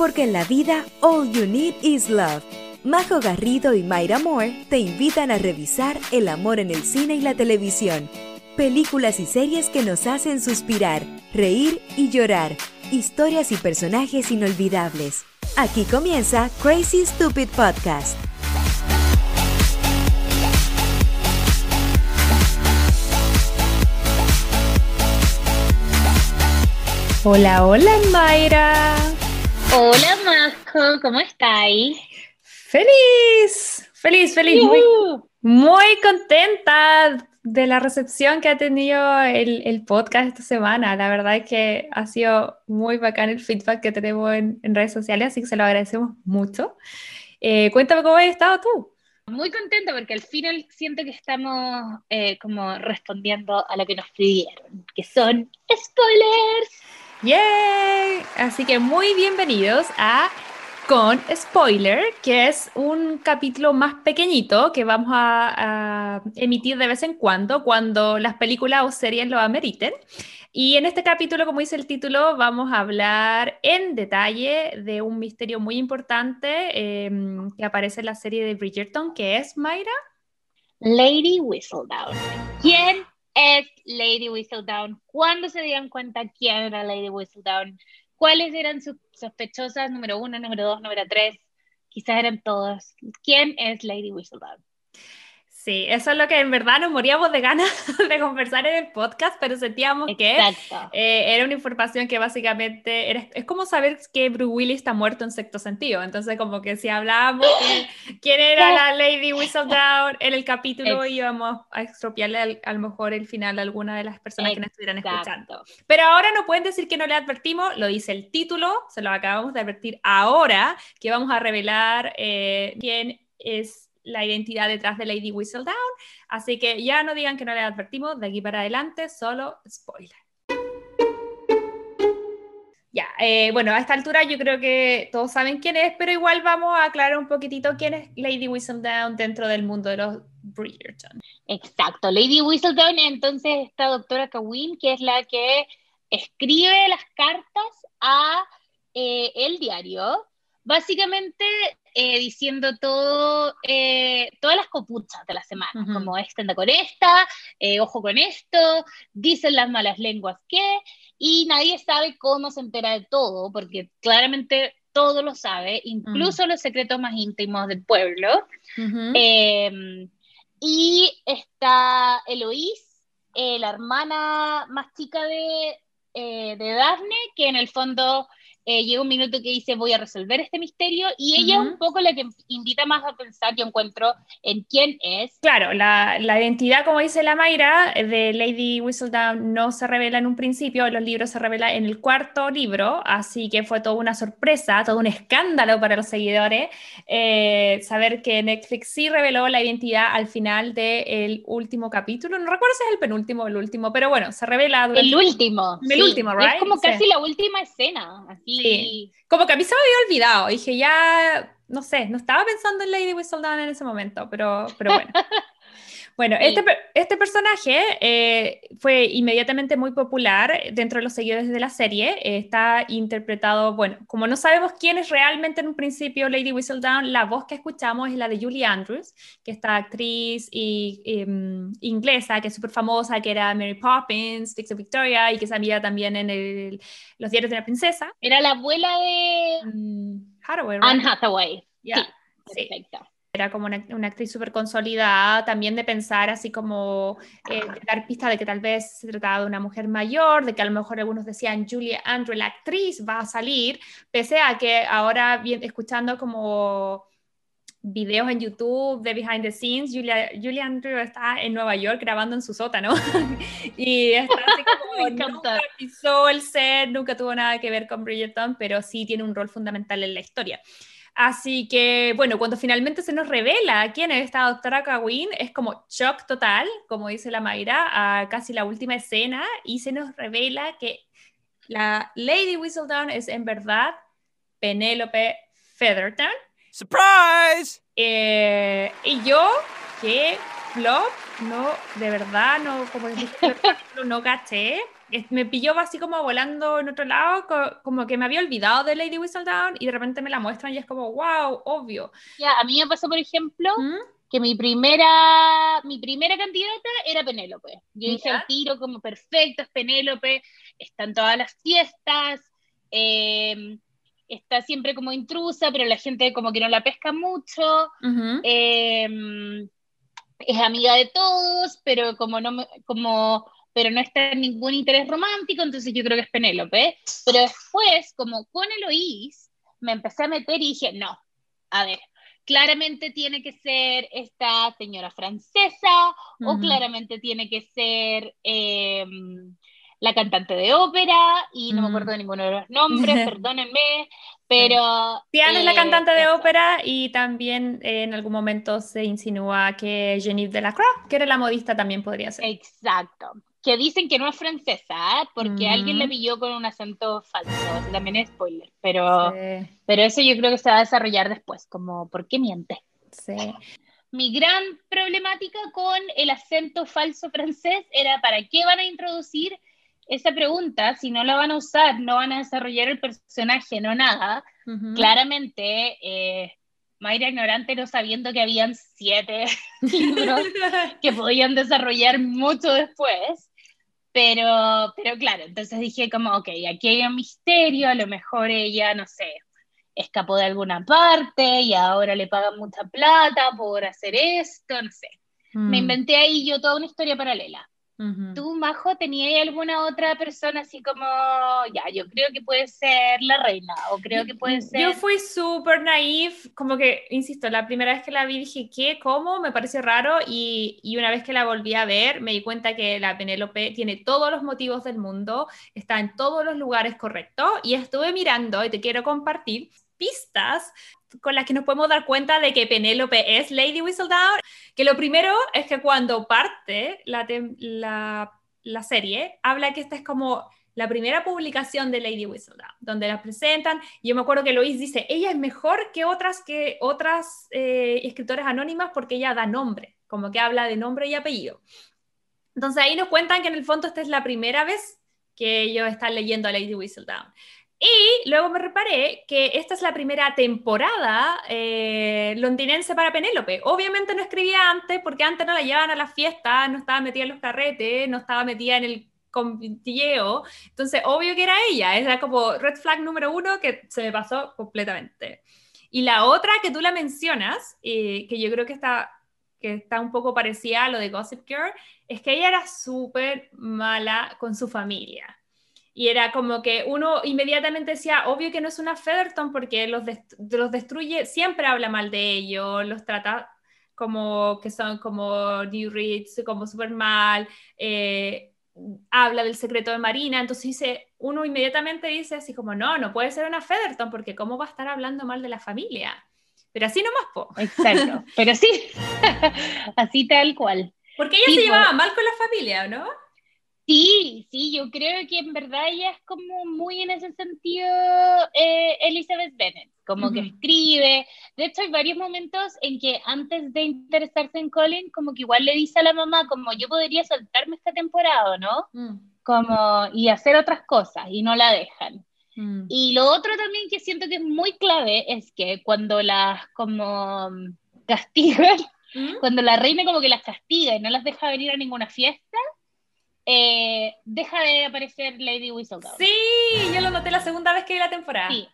porque en la vida all you need is love. Majo Garrido y Mayra Moore te invitan a revisar el amor en el cine y la televisión. Películas y series que nos hacen suspirar, reír y llorar. Historias y personajes inolvidables. Aquí comienza Crazy Stupid Podcast. Hola, hola Mayra. Hola Majo, ¿cómo estáis? Feliz, feliz, feliz, muy, muy, contenta de la recepción que ha tenido el, el, podcast esta semana. La verdad es que ha sido muy bacán el feedback que tenemos en, en redes sociales, así que se lo agradecemos mucho. Eh, cuéntame cómo has estado tú. Muy contenta porque al final siento que estamos eh, como respondiendo a lo que nos pidieron, que son spoilers. ¡Yay! Así que muy bienvenidos a Con Spoiler, que es un capítulo más pequeñito que vamos a, emitir de vez en cuando, cuando las películas o series lo ameriten. Y en este capítulo, como dice el título, vamos a hablar en detalle de un misterio muy importante em, que aparece en la serie de Bridgerton, que es Mayra. Lady Whistledown. ¿Quién es Lady Whistledown, cuándo se dieron cuenta quién era Lady Whistledown, cuáles eran sus sospechosas, número uno, número dos, número tres, quizás eran todos. ¿Quién es Lady Whistledown? Sí, eso es lo que en verdad nos moríamos de ganas de conversar en el podcast, pero sentíamos que eh, era una información que básicamente era, es como saber que Bruce Willis está muerto en sexto sentido. Entonces, como que si hablábamos de quién era la Lady Whistledown en el capítulo, íbamos a estropearle a lo mejor el final a alguna de las personas que nos estuvieran escuchando. Pero ahora no pueden decir que no le advertimos, lo dice el título, se lo acabamos de advertir ahora, que vamos a revelar eh, quién es la identidad detrás de Lady Whistledown. Así que ya no digan que no le advertimos, de aquí para adelante, solo spoiler. Ya, eh, bueno, a esta altura yo creo que todos saben quién es, pero igual vamos a aclarar un poquitito quién es Lady Whistledown dentro del mundo de los Bridgerton. Exacto, Lady Whistledown, entonces esta doctora Kawin, que es la que escribe las cartas a eh, el diario, básicamente eh, diciendo todo, eh, todas las copuchas de la semana, como esta con esta, eh, ojo con esto, dicen las malas lenguas que, y nadie sabe cómo se entera de todo, porque claramente todo lo sabe, incluso mm. los secretos más íntimos del pueblo. Em, y está Eloís, la hermana más chica de, de Daphne, que en el fondo eh, llega un minuto que dice voy a resolver este misterio y ella es un poco la que invita más a pensar, yo encuentro, en quién es. Claro, la, la, identidad, como dice la Mayra, de Lady Whistledown no se revela en un principio, los libros se revela en el cuarto libro, así que fue toda una sorpresa, todo un escándalo para los seguidores, eh, saber que Netflix sí reveló la identidad al final del último capítulo, no recuerdo si es el penúltimo o el último, pero bueno, se revela durante... El último. El último, right? Es como casi la última escena, así Sí. Como que a mí se me había olvidado. Dije, ya, no sé, no estaba pensando en Lady Whistledown en ese momento, pero, pero bueno. Bueno, este, este, personaje eh, fue inmediatamente muy popular dentro de los seguidores de la serie. está interpretado, bueno, como no sabemos quién es realmente en un principio Lady Whistledown, la voz que escuchamos es la de Julie Andrews, que esta actriz y, em, inglesa, que es súper famosa, que era Mary Poppins, Dixie Victoria y que salía también en los diarios de la princesa. Era la abuela de mm, Hathaway, Anne Hathaway. sí, perfecto. Era como una, una actriz súper consolidada, también de pensar así como eh, dar pista de que tal vez se trataba de una mujer mayor, de que a lo mejor algunos decían Julia Andrew, la actriz, va a salir, pese a que ahora bien, escuchando como videos en YouTube de behind the scenes, Julia, Julia Andrew está en Nueva York grabando en su sótano y está así como nunca pisó el set, nunca tuvo nada que ver con Bridgerton, pero sí tiene un rol fundamental en la historia. Así que, bueno, cuando finalmente se nos revela quién es esta doctora Kawin, es como shock total, como dice la Mayra, a casi la última escena, y se nos revela que la Lady Whistledown es en verdad Penélope Featherton. ¡Surprise! Eh, y yo, que flop, no, de verdad, no, como dije, no caché. Me pilló así como volando en otro lado, como que me había olvidado de Lady Whistledown y de repente me la muestran y es como, wow, obvio. Ya, a mí me pasó, por ejemplo, ¿Mm? que mi primera, mi primera candidata era Penélope. Yo hice el tiro como perfecto, es Penélope, está en todas las fiestas, em, está siempre como intrusa, pero la gente como que no la pesca mucho. Em, es amiga de todos, pero como no como pero no está en ningún interés romántico, entonces yo creo que es Penélope. Pero después, como con Eloís, me empecé a meter y dije, no, a ver, claramente tiene que ser esta señora francesa o claramente tiene que ser em, la cantante de ópera y no me acuerdo de ninguno de los nombres, perdónenme, pero... Diana es la cantante de eh, ópera y también eh, en algún momento se insinúa que Genevieve Delacroix, que era la modista, también podría ser. Exacto. Que dicen que no es francesa, ¿eh? porque alguien la pilló con un acento falso, también es spoiler, pero, pero eso yo creo que se va a desarrollar después, como ¿por qué miente? Sí. Mi gran problemática con el acento falso francés era para qué van a introducir esa pregunta, si no la van a usar, no van a desarrollar el personaje, no nada, claramente eh, Mayra ignorante no sabiendo que habían siete libros que podían desarrollar mucho después, pero, pero claro, entonces dije como, ok, aquí hay un misterio, a lo mejor ella, no sé, escapó de alguna parte y ahora le pagan mucha plata por hacer esto, no sé. Me mm. inventé ahí yo toda una historia paralela. ¿Tú, Majo, tenías alguna otra persona así como, ya, yo creo que puede ser la reina o creo que puede ser... Yo fui súper naif, como que, insisto, la primera vez que la vi dije, ¿qué? ¿Cómo? Me pareció raro y, y una vez que la volví a ver me di cuenta que la Penélope tiene todos los motivos del mundo, está en todos los lugares correctos y estuve mirando y te quiero compartir pistas con las que nos podemos dar cuenta de que Penélope es Lady Whistledown, que lo primero es que cuando parte la, la, serie, habla que esta es como la primera publicación de Lady Whistledown, donde la presentan. Yo me acuerdo que Lois dice, ella es mejor que otras, que otras eh, escritoras anónimas porque ella da nombre, como que habla de nombre y apellido. Entonces ahí nos cuentan que en el fondo esta es la primera vez que ellos están leyendo a Lady Whistledown. Y luego me reparé que esta es la primera temporada eh, londinense para Penélope. Obviamente no escribía antes, porque antes no la llevaban a las fiestas, no estaba metida en los carretes, no estaba metida en el convitilleo. Entonces, obvio que era ella. Era como red flag número uno que se me pasó completamente. Y la otra que tú la mencionas, eh, que yo creo que está, que está un poco parecida a lo de Gossip Girl, es que ella era súper mala con su familia. Y era como que uno inmediatamente decía, obvio que no es una Featherton porque los, los destruye, siempre habla mal de ellos, los trata como que son como New Rich, como súper mal, eh, habla del secreto de Marina, entonces dice, uno inmediatamente dice así como, no, no puede ser una Featherton porque cómo va a estar hablando mal de la familia. Pero así nomás, po. Exacto, pero sí, así tal cual. Porque ella se llevaba mal con la familia, ¿no? Sí, sí, yo creo que en verdad ella es como muy en ese sentido eh, Elizabeth Bennet, como que escribe. De hecho, hay varios momentos en que antes de interesarse en Colin, como que igual le dice a la mamá, como yo podría saltarme esta temporada, ¿no? Mm. Como, y hacer otras cosas, y no la dejan. Mm. Y lo otro también que siento que es muy clave es que cuando las como castigan, ¿Mm? cuando la reina como que las castiga y no las deja venir a ninguna fiesta, eh, deja de aparecer Lady Whistledown. Sí, yo lo noté la segunda vez que vi la temporada. Sí.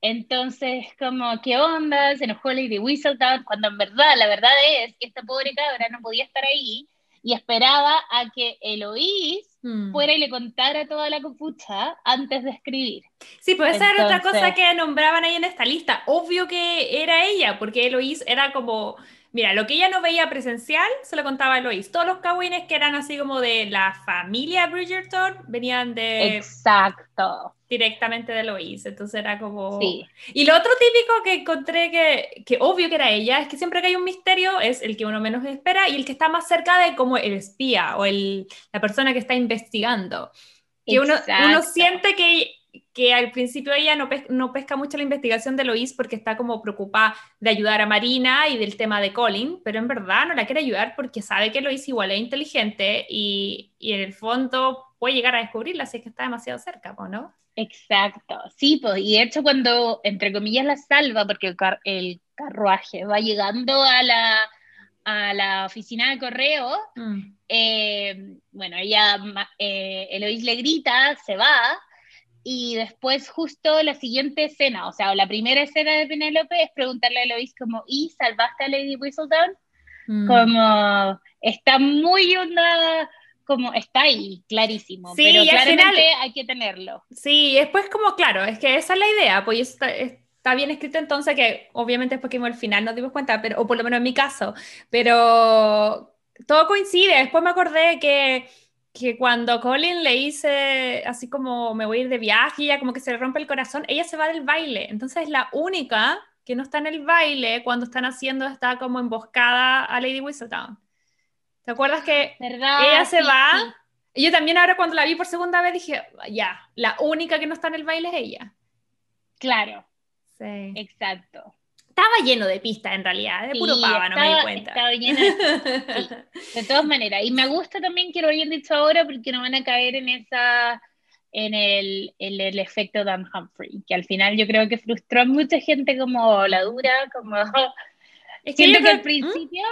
Entonces, como, ¿qué onda? Se enojó Lady Whistledown, cuando en verdad, la verdad es que esta pobre cabra no podía estar ahí y esperaba a que Eloís hmm. fuera y le contara toda la copucha antes de escribir. Sí, pues esa era otra cosa que nombraban ahí en esta lista. Obvio que era ella, porque Eloís era como Mira, lo que ella no veía presencial se lo contaba a Eloís. Todos los cagüines que eran así como de la familia Bridgerton venían de. Exacto. Directamente de Eloís. Entonces era como. Sí. Y lo otro típico que encontré que, que obvio que era ella es que siempre que hay un misterio es el que uno menos espera y el que está más cerca de como el espía o el, la persona que está investigando. Que uno, uno siente que que al principio ella no, no pesca mucho la investigación de Lois porque está como preocupada de ayudar a Marina y del tema de Colin, pero en verdad no la quiere ayudar porque sabe que Lois igual es inteligente y, y en el fondo puede llegar a descubrirla si es que está demasiado cerca, ¿no? Exacto, sí, pues, y de hecho cuando, entre comillas, la salva, porque el, el carruaje va llegando a la, a la oficina de correo, mm. eh, bueno, ella, eh, Eloís le grita, se va, y después justo la siguiente escena, o sea, la primera escena de Penélope es preguntarle a Eloís como, ¿y salvaste a Lady Whistledown? Mm. Como, está muy una, como, está ahí, clarísimo, sí, pero claramente hay que tenerlo. Sí, después como, claro, es que esa es la idea, pues está, está bien escrito entonces que obviamente después que vimos el final nos dimos cuenta, pero, o por lo menos en mi caso, pero todo coincide, después me acordé que que cuando Colin le dice así como me voy a ir de viaje ya como que se le rompe el corazón, ella se va del baile. Entonces es la única que no está en el baile cuando están haciendo, está como emboscada a Lady Whistledown. ¿Te acuerdas que ella se va? Y yo también ahora cuando la vi por segunda vez dije, ya, la única que no está en el baile es ella. Claro. Sí. Exacto estaba lleno de pistas en realidad, de puro pava, no me di cuenta. Estaba lleno de, de todas maneras. Y me gusta también que lo hayan dicho ahora porque no van a caer en esa en el, en el efecto Dan Humphrey, que al final yo creo que frustró a mucha gente como la dura, como... Es que Siento que al ¿Mm? principio,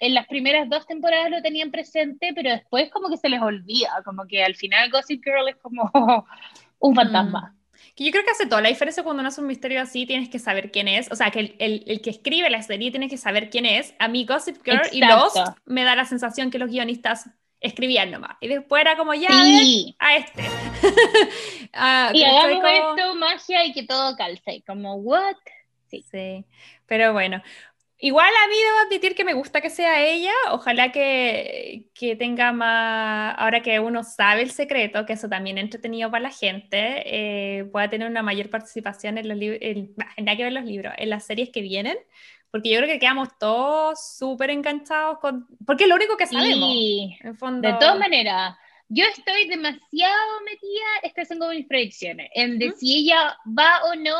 en las primeras dos temporadas lo tenían presente, pero después como que se les olvida, como que al final Gossip Girl es como un fantasma. Mm que yo creo que hace toda la diferencia cuando uno hace un misterio así, tienes que saber quién es, o sea, que el, el, el que escribe la serie tiene que saber quién es. A mí Gossip Girl y Lost me da la sensación que los guionistas escribían nomás. Y después era como, ya, a este. Ah, y hagamos esto, magia y que todo calce. Como, ¿what? Sí. sí. Pero bueno, Igual a mí debo admitir que me gusta que sea ella, ojalá que, que, tenga más, ahora que uno sabe el secreto, que eso también es entretenido para la gente, eh, pueda tener una mayor participación en los libros, en, nada que ver los libros, en las series que vienen, porque yo creo que quedamos todos súper enganchados con, porque es lo único que sabemos. Sí, en fondo... de todas maneras. Yo estoy demasiado metida, estas son como mis predicciones, en de si ella va o no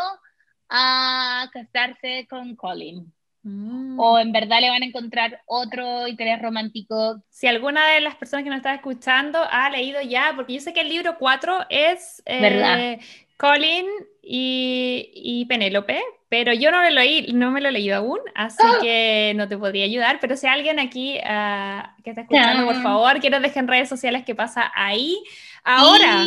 a casarse con Colin. Mm. O en verdad le van a encontrar otro interés romántico. Si alguna de las personas que nos está escuchando ha leído ya, porque yo sé que el libro 4 es eh, Colin y, y Penélope, pero yo no, lo leí, no me lo he leído aún, así ¡Ah! que no te podría ayudar. Pero si alguien aquí ah, que está escuchando, por favor, que nos dejen redes sociales qué pasa ahí. Ahora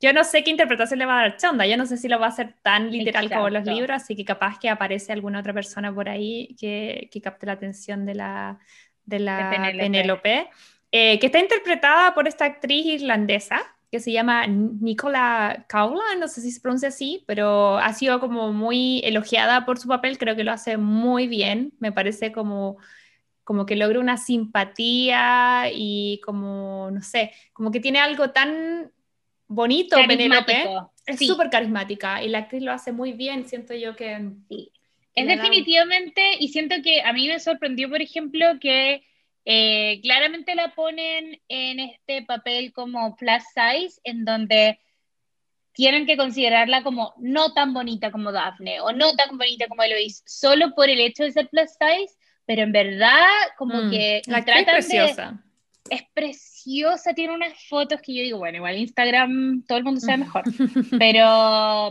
yo no sé qué interpretación le va a dar Chonda, yo no sé si lo va a hacer tan literal como los libros, así que capaz que aparece alguna otra persona por ahí que, que capte la atención de la, de la Penélope, eh, que está interpretada por esta actriz irlandesa que se llama Nicola Kaula, no sé si se pronuncia así, pero ha sido como muy elogiada por su papel, creo que lo hace muy bien, me parece como como que logra una simpatía y como, no sé, como que tiene algo tan bonito, Penélope. Es súper carismática y la actriz lo hace muy bien, siento yo que... Sí. Es definitivamente, y siento que a mí me sorprendió, por ejemplo, que eh, claramente la ponen en este papel como plus size, en donde tienen que considerarla como no tan bonita como Daphne o no tan bonita como Eloise, solo por el hecho de ser plus size, pero en verdad como mm, que la tratan preciosa es preciosa, tiene unas fotos que yo digo, bueno, igual Instagram todo el mundo sabe mejor, pero,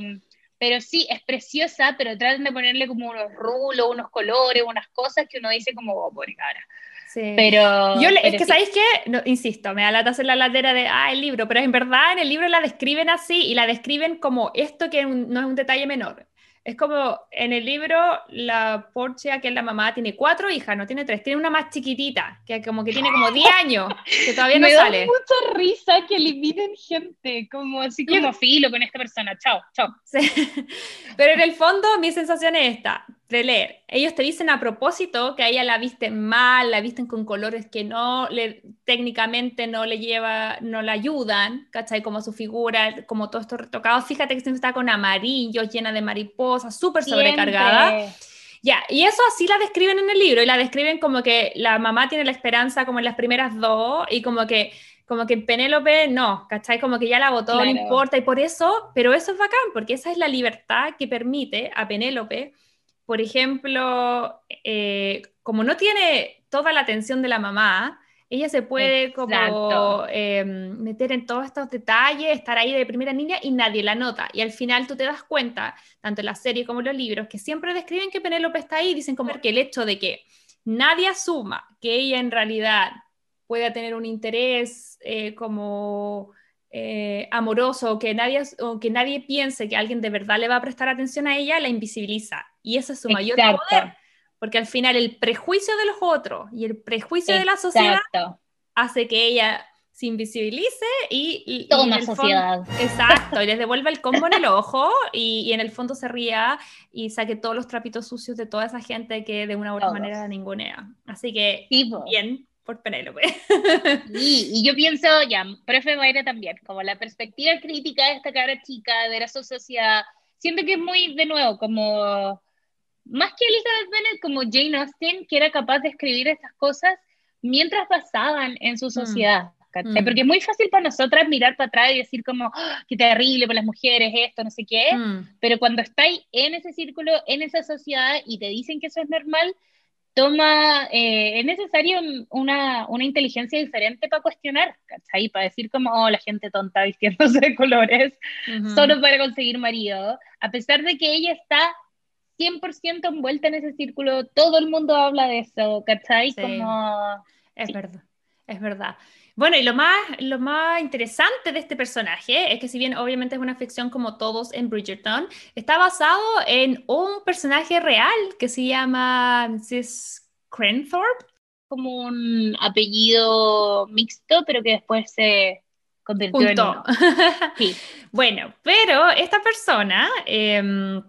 pero sí, es preciosa, pero tratan de ponerle como unos rulos, unos colores, unas cosas que uno dice como, oh, pobre cara. Sí. Pero, yo es que sabéis que, no, insisto, me da la en la ladera de, ah, el libro, pero en verdad en el libro la describen así y la describen como esto que no es un detalle menor. Es como en el libro, la Portia, que es la mamá, tiene cuatro hijas, no tiene tres, tiene una más chiquitita, que como que tiene como 10 años, que todavía no sale. Me da mucha risa que eliminen gente, como así como filo con esta persona, chao, chao. Pero en el fondo mi sensación es esta, de leer. Ellos te dicen a propósito que a ella la visten mal, la visten con colores que no le, técnicamente no le lleva, no la ayudan, ¿cachai? Como su figura, como todo esto retocado. Fíjate que siempre está con amarillo, llena de mariposas, súper sobrecargada. Ya, y eso así la describen en el libro, y la describen como que la mamá tiene la esperanza como en las primeras dos, y como que como que Penélope no, ¿cachai? Como que ya la votó, no importa, y por eso, pero eso es bacán, porque esa es la libertad que permite a Penélope, por ejemplo, eh, como no tiene toda la atención de la mamá, ella se puede como em, meter en todos estos detalles, estar ahí de primera línea y nadie la nota. Y al final tú te das cuenta, tanto en la serie como en los libros, que siempre describen que Penélope está ahí, dicen como que el hecho de que nadie asuma que ella en realidad pueda tener un interés eh, como eh, amoroso o que, nadie, o que nadie piense que alguien de verdad le va a prestar atención a ella, la invisibiliza. Y ese es su mayor poder porque al final el prejuicio de los otros y el prejuicio de la sociedad hace que ella se invisibilice y... Toda sociedad. exacto, y les devuelve el combo en el ojo y, en el fondo se ría y saque todos los trapitos sucios de toda esa gente que de una u otra manera la ningunea. Así que, bien por Penélope. Y, y yo pienso, ya, profe Mayra también, como la perspectiva crítica de esta cara chica, de la sociedad, siento que es muy, de nuevo, como más que Elizabeth Bennet, como Jane Austen, que era capaz de escribir estas cosas mientras pasaban en su mm. sociedad. Mm. Porque es muy fácil para nosotras mirar para atrás y decir como, ah, qué terrible para las mujeres esto, no sé qué, mm. pero cuando estáis en ese círculo, en esa sociedad y te dicen que eso es normal, toma, eh, es necesario una, una, inteligencia diferente para cuestionar, ¿cachai? Para decir como, oh, la gente tonta vistiéndose de colores solo para conseguir marido, a pesar de que ella está 100% envuelta en ese círculo, todo el mundo habla de eso, ¿cachai? Como... Es verdad, es verdad. Bueno, y lo más, lo más interesante de este personaje es que si bien obviamente es una ficción como todos en Bridgerton, está basado en un personaje real que se llama Mrs. Cranthorpe. Como un apellido mixto, pero que después se convirtió en sí. Bueno, pero esta persona... Eh,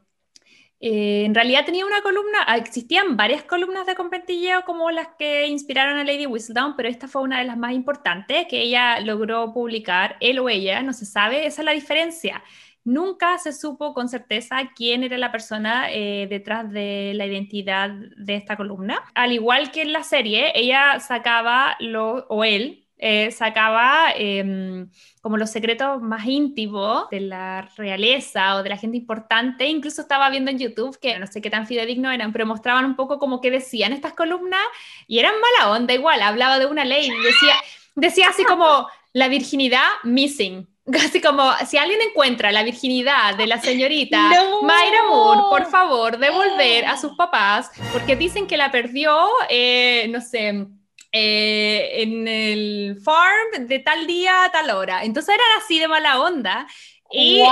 eh, en realidad tenía una columna, ah, existían varias columnas de competilleo como las que inspiraron a Lady Whistledown, pero esta fue una de las más importantes que ella logró publicar, él o ella, no se sabe, esa es la diferencia. Nunca se supo con certeza quién era la persona eh, detrás de la identidad de esta columna. Al igual que en la serie, ella sacaba, lo, o él, eh, sacaba em, como los secretos más íntimos de la realeza o de la gente importante. Incluso estaba viendo en YouTube que no sé qué tan fidedigno eran, pero mostraban un poco como que decían estas columnas y eran mala onda igual. Hablaba de una ley, decía, decía así como la virginidad missing. Así como, si alguien encuentra la virginidad de la señorita Mayra Moore, por favor, devolver a sus papás, porque dicen que la perdió, eh, no sé, eh, en el farm de tal día a tal hora. Entonces eran así de mala onda. Y,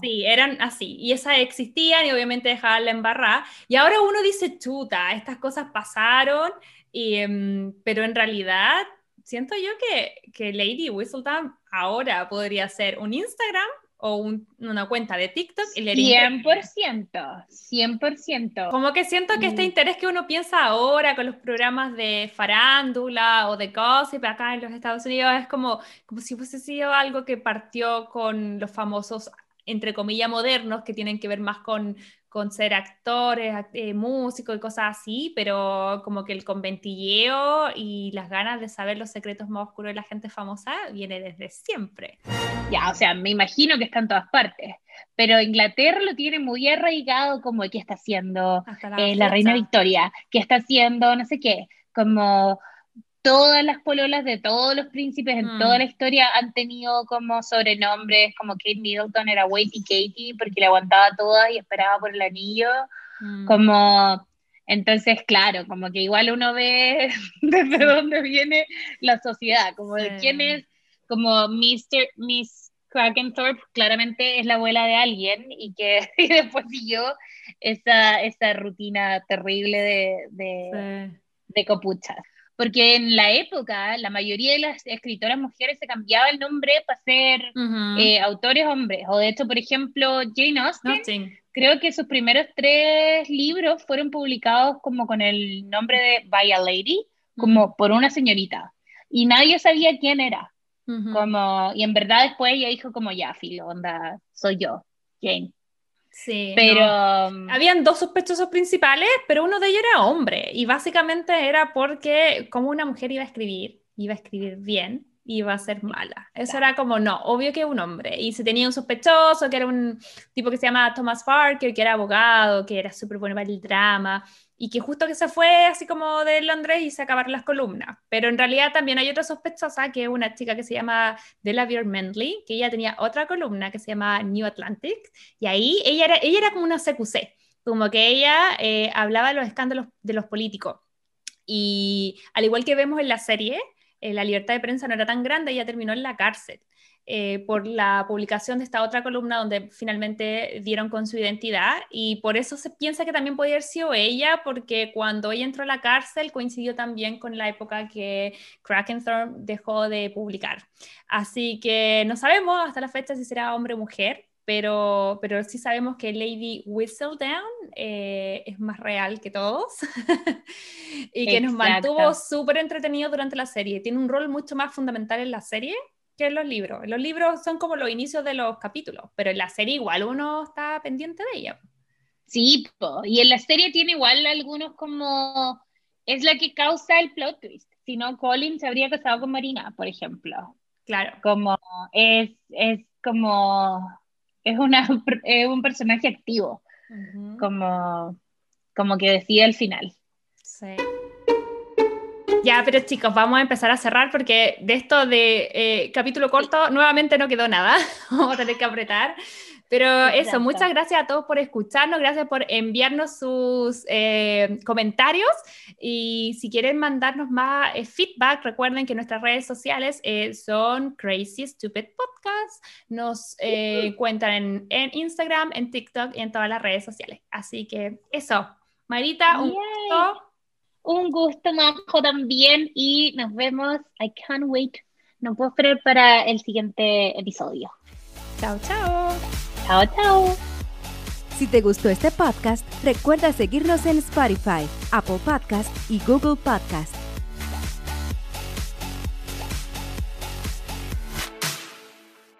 Sí, eran así. Y esas existían y obviamente dejaban la embarrada. Y ahora uno dice, chuta, estas cosas pasaron, y, em, pero en realidad siento yo que, que Lady Whistledown ahora podría ser un Instagram o una cuenta de TikTok y le 100%, 100%. Como que siento que este mm. interés que uno piensa ahora con los programas de farándula o de gossip acá en los Estados Unidos es como, como si fuese sido algo que partió con los famosos entre comillas modernos que tienen que ver más con con ser actores, eh, músicos y cosas así, pero como que el conventilleo y las ganas de saber los secretos más oscuros de la gente famosa viene desde siempre. Ya, o sea, me imagino que está en todas partes, pero Inglaterra lo tiene muy arraigado como qué está haciendo la, eh, la reina Victoria, qué está haciendo no sé qué, como todas las pololas de todos los príncipes en toda mm. la historia han tenido como sobrenombres, como Kate Middleton era Wait Katie porque le aguantaba todas y esperaba por el anillo, mm. como entonces claro, como que igual uno ve desde dónde viene la sociedad, como de quién es, como Mr. Miss Krakenthorpe claramente es la abuela de alguien y que y después siguió esa, esa rutina terrible de, de, de copuchas porque en la época la mayoría de las escritoras mujeres se cambiaba el nombre para ser eh, autores hombres, o de hecho, por ejemplo, Jane Austen, creo que sus primeros tres libros fueron publicados como con el nombre de By a Lady, como por una señorita, y nadie sabía quién era, como, y en verdad después ella dijo como, ya, filo, onda, soy yo, Jane. Sí. Pero. Um, Habían dos sospechosos principales, pero uno de ellos era hombre. Y básicamente era porque, como una mujer iba a escribir, iba a escribir bien, iba a ser mala. Eso era como, no, obvio que un hombre. Y se tenía un sospechoso, que era un tipo que se llama Thomas Parker, que era abogado, que era súper bueno para el drama, y que justo que se fue así como de Londres y se acabaron las columnas. Pero en realidad también hay otra sospechosa, que es una chica que se llama Delavere Mendley, que ella tenía otra columna que se llama New Atlantic, y ahí ella era, ella era como una CQC, como que ella eh, hablaba de los escándalos de los políticos. Y al igual que vemos en la serie, eh, la libertad de prensa no era tan grande, ella terminó en la cárcel. Eh, por la publicación de esta otra columna donde finalmente dieron con su identidad y por eso se piensa que también podía haber sido ella porque cuando ella entró a la cárcel coincidió también con la época que Krakenthorpe dejó de publicar. Así que no sabemos hasta la fecha si será hombre o mujer, pero, pero sí sabemos que Lady Whistledown eh, es más real que todos y que nos mantuvo súper entretenidos durante la serie. Tiene un rol mucho más fundamental en la serie que en los libros. Los libros son como los inicios de los capítulos, pero en la serie igual uno está pendiente de ella. Sí, y en la serie tiene igual algunos como... Es la que causa el plot twist. Si no, Colin se habría casado con Marina, por ejemplo. Claro. Como es, es como es, una, un personaje activo, como, como que decide al final. Sí. Ya, pero chicos, vamos a empezar a cerrar porque de esto de eh, capítulo corto nuevamente no quedó nada. vamos a tener que apretar. Pero eso, muchas gracias a todos por escucharnos, gracias por enviarnos sus eh, comentarios y si quieren mandarnos más eh, feedback, recuerden que nuestras redes sociales eh, son Crazy Stupid Podcast, nos encuentran en, en, Instagram, en TikTok y en todas las redes sociales. Así que eso, Marita, un gusto. Un gusto, Majo, también y nos vemos. I can't wait. No puedo esperar para el siguiente episodio. Chao, chao. Chao, chao. Si te gustó este podcast, recuerda seguirnos en Spotify, Apple Podcast y Google Podcast.